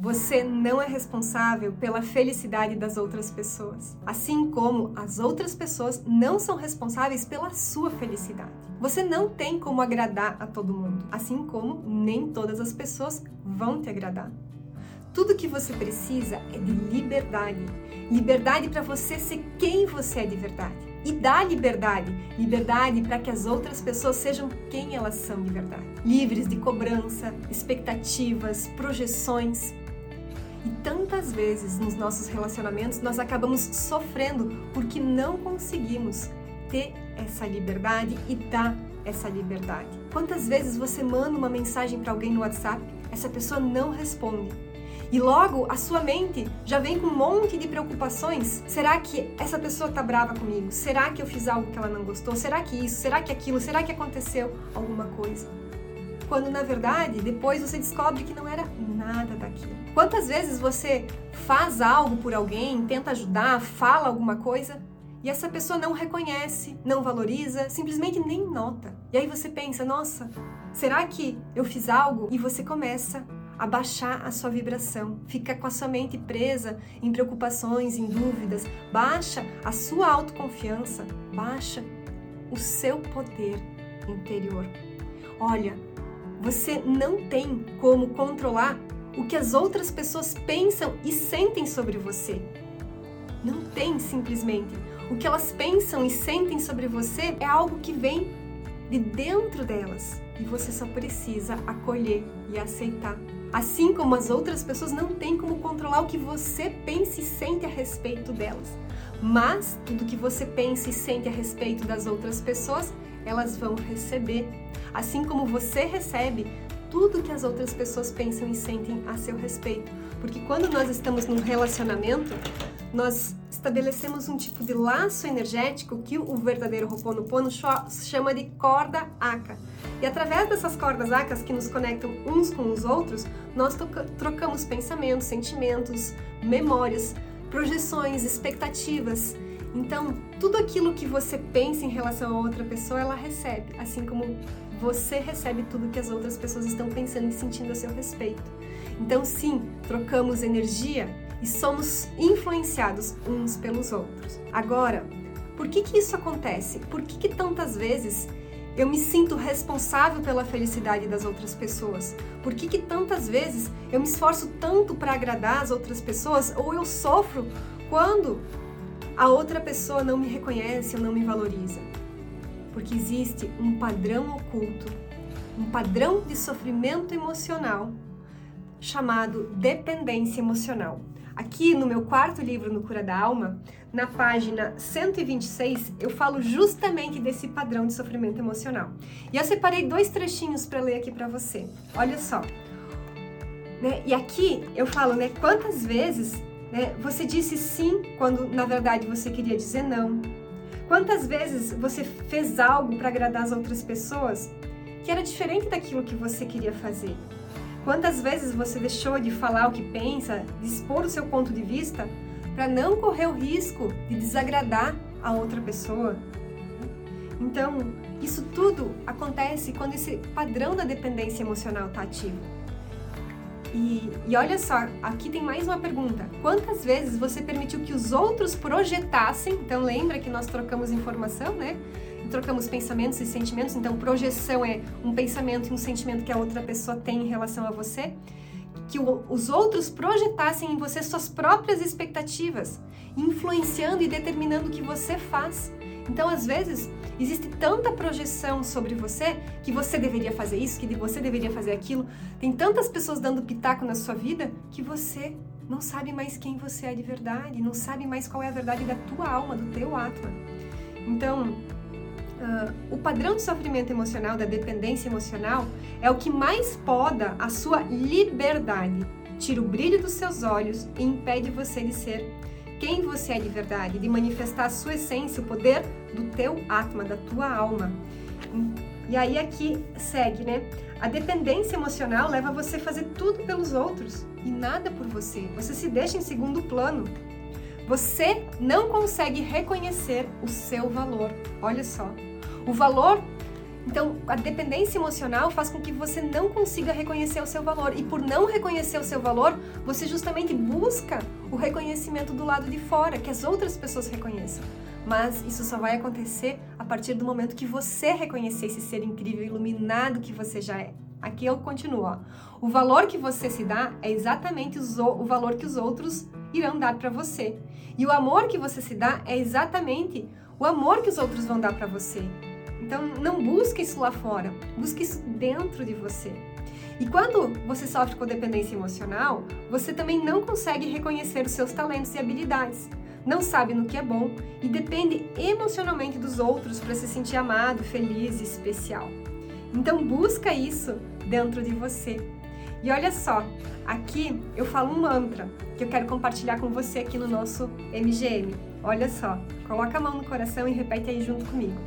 Você não é responsável pela felicidade das outras pessoas, assim como as outras pessoas não são responsáveis pela sua felicidade. Você não tem como agradar a todo mundo, assim como nem todas as pessoas vão te agradar. Tudo que você precisa é de liberdade. Liberdade para você ser quem você é de verdade. E dá liberdade. Liberdade para que as outras pessoas sejam quem elas são de verdade. Livres de cobrança, expectativas, projeções. E tantas vezes nos nossos relacionamentos nós acabamos sofrendo porque não conseguimos ter essa liberdade e dar essa liberdade. Quantas vezes você manda uma mensagem para alguém no WhatsApp, essa pessoa não responde e logo a sua mente já vem com um monte de preocupações. Será que essa pessoa tá brava comigo? Será que eu fiz algo que ela não gostou? Será que isso? Será que aquilo? Será que aconteceu alguma coisa? Quando na verdade, depois você descobre que não era nada daquilo. Quantas vezes você faz algo por alguém, tenta ajudar, fala alguma coisa e essa pessoa não reconhece, não valoriza, simplesmente nem nota. E aí você pensa, nossa, será que eu fiz algo? E você começa abaixar a sua vibração, fica com a sua mente presa em preocupações, em dúvidas, baixa a sua autoconfiança, baixa o seu poder interior. Olha, você não tem como controlar o que as outras pessoas pensam e sentem sobre você. Não tem simplesmente. O que elas pensam e sentem sobre você é algo que vem de dentro delas e você só precisa acolher e aceitar Assim como as outras pessoas não têm como controlar o que você pensa e sente a respeito delas. Mas tudo que você pensa e sente a respeito das outras pessoas, elas vão receber. Assim como você recebe tudo que as outras pessoas pensam e sentem a seu respeito. Porque quando nós estamos num relacionamento, nós estabelecemos um tipo de laço energético que o verdadeiro Ho'oponopono chama de corda aca. E através dessas cordas acas que nos conectam uns com os outros, nós trocamos pensamentos, sentimentos, memórias, projeções, expectativas. Então, tudo aquilo que você pensa em relação a outra pessoa, ela recebe, assim como você recebe tudo que as outras pessoas estão pensando e sentindo a seu respeito. Então, sim, trocamos energia e somos influenciados uns pelos outros. Agora, por que que isso acontece? Por que que tantas vezes eu me sinto responsável pela felicidade das outras pessoas? Por que que tantas vezes eu me esforço tanto para agradar as outras pessoas ou eu sofro quando a outra pessoa não me reconhece ou não me valoriza? Porque existe um padrão oculto, um padrão de sofrimento emocional chamado dependência emocional. Aqui no meu quarto livro, No Cura da Alma, na página 126, eu falo justamente desse padrão de sofrimento emocional. E eu separei dois trechinhos para ler aqui para você. Olha só. Né? E aqui eu falo, né, quantas vezes né, você disse sim quando na verdade você queria dizer não. Quantas vezes você fez algo para agradar as outras pessoas que era diferente daquilo que você queria fazer. Quantas vezes você deixou de falar o que pensa, de expor o seu ponto de vista, para não correr o risco de desagradar a outra pessoa? Então, isso tudo acontece quando esse padrão da dependência emocional está ativo. E, e, olha só, aqui tem mais uma pergunta. Quantas vezes você permitiu que os outros projetassem? Então lembra que nós trocamos informação, né? trocamos pensamentos e sentimentos, então projeção é um pensamento e um sentimento que a outra pessoa tem em relação a você, que o, os outros projetassem em você suas próprias expectativas, influenciando e determinando o que você faz. Então, às vezes, existe tanta projeção sobre você que você deveria fazer isso, que você deveria fazer aquilo. Tem tantas pessoas dando pitaco na sua vida que você não sabe mais quem você é de verdade, não sabe mais qual é a verdade da tua alma, do teu atma. Então, Uh, o padrão de sofrimento emocional, da dependência emocional, é o que mais poda a sua liberdade, tira o brilho dos seus olhos e impede você de ser quem você é de verdade, de manifestar a sua essência, o poder do teu atma, da tua alma. E aí aqui segue, né? A dependência emocional leva você a fazer tudo pelos outros e nada por você. Você se deixa em segundo plano. Você não consegue reconhecer o seu valor. Olha só. O valor Então, a dependência emocional faz com que você não consiga reconhecer o seu valor. E por não reconhecer o seu valor, você justamente busca o reconhecimento do lado de fora, que as outras pessoas reconheçam. Mas isso só vai acontecer a partir do momento que você reconhecer esse ser incrível, iluminado que você já é. Aqui eu continuo. Ó. O valor que você se dá é exatamente o valor que os outros irão dar para você. E o amor que você se dá é exatamente o amor que os outros vão dar para você. Então não busque isso lá fora, busque isso dentro de você. E quando você sofre com dependência emocional, você também não consegue reconhecer os seus talentos e habilidades, não sabe no que é bom e depende emocionalmente dos outros para se sentir amado, feliz e especial. Então busca isso dentro de você. E olha só, aqui eu falo um mantra que eu quero compartilhar com você aqui no nosso MGM. Olha só, coloca a mão no coração e repete aí junto comigo.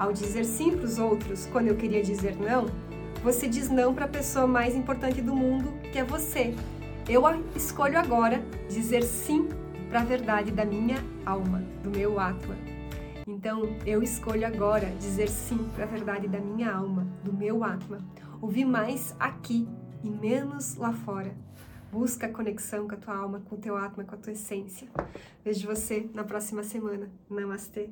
Ao dizer sim para os outros quando eu queria dizer não, você diz não para a pessoa mais importante do mundo, que é você. Eu escolho agora dizer sim para a verdade da minha alma, do meu Atma. Então, eu escolho agora dizer sim para a verdade da minha alma, do meu Atma. Ouvir mais aqui e menos lá fora. Busca a conexão com a tua alma, com o teu Atma, com a tua essência. Vejo você na próxima semana. Namastê.